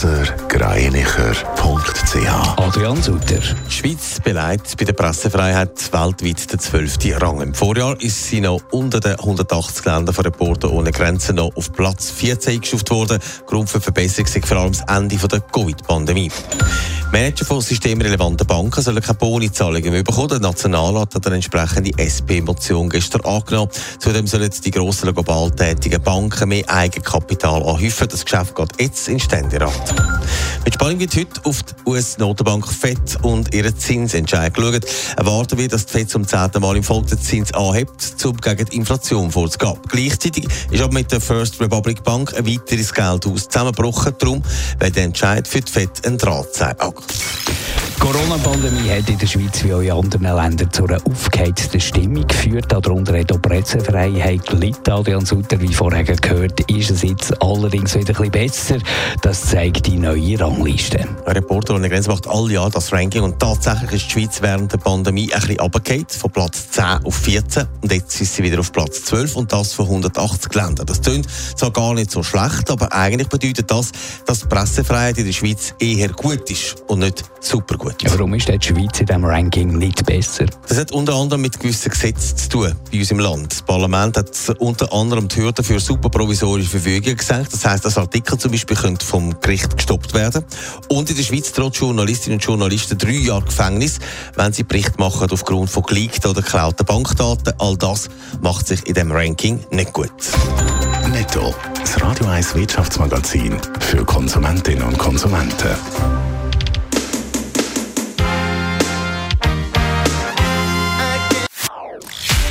blasergreinicher.ch Adrian Sutter. Die Schweiz beleidigt bei der Pressefreiheit weltweit den 12. Rang. Im Vorjahr ist sie noch unter den 180 Ländern von Reporter ohne Grenzen noch auf Platz 14 eingestuft worden. Grund für Verbesserung vor allem das Ende der Covid-Pandemie. Manager von systemrelevanten Banken sollen keine Bonizahlungen mehr bekommen. Der Nationalrat hat eine entsprechende SP-Motion gestern angenommen. Zudem sollen die grossen global tätigen Banken mehr Eigenkapital anhäufen. Das Geschäft geht jetzt in Ständerat. Mit Spannung wird heute auf die US-Notenbank FED und ihren Zinsentscheid geschaut. Erwarten wir, dass die FED zum zehnten Mal im Folge Zins anhebt, um gegen die Inflation vorzugehen. Gleichzeitig ist aber mit der First Republic Bank ein weiteres Geldhaus zusammengebrochen. Darum wird der Entscheid für die FED ein Drahtseilakt. Die Corona-Pandemie hat in der Schweiz wie auch in anderen Ländern zu einer aufgeheizten Stimmung geführt. Darunter hat auch die Pressefreiheit gelitten. Adrian Sutter, wie vorher gehört, ist es jetzt allerdings wieder ein bisschen besser. Das zeigt die neue Rangliste. Ein Reporter ohne Grenzen macht alle Jahr das Ranking und tatsächlich ist die Schweiz während der Pandemie ein bisschen runtergefallen, von Platz 10 auf 14 und jetzt ist sie wieder auf Platz 12 und das von 180 Ländern. Das klingt zwar gar nicht so schlecht, aber eigentlich bedeutet das, dass die Pressefreiheit in der Schweiz eher gut ist und nicht super gut. Ja, warum ist die Schweiz in diesem Ranking nicht besser? Das hat unter anderem mit gewissen Gesetzen zu tun bei uns im Land. Das Parlament hat unter anderem die Hürden für superprovisorische Verfügungen gesenkt. Das heisst, dass Artikel zum Beispiel vom Gericht gestoppt werden Und in der Schweiz droht Journalistinnen und Journalisten drei Jahre Gefängnis, wenn sie Bericht machen aufgrund von geleakten oder geklauten Bankdaten. All das macht sich in dem Ranking nicht gut. Netto, das Radio 1 Wirtschaftsmagazin für Konsumentinnen und Konsumenten.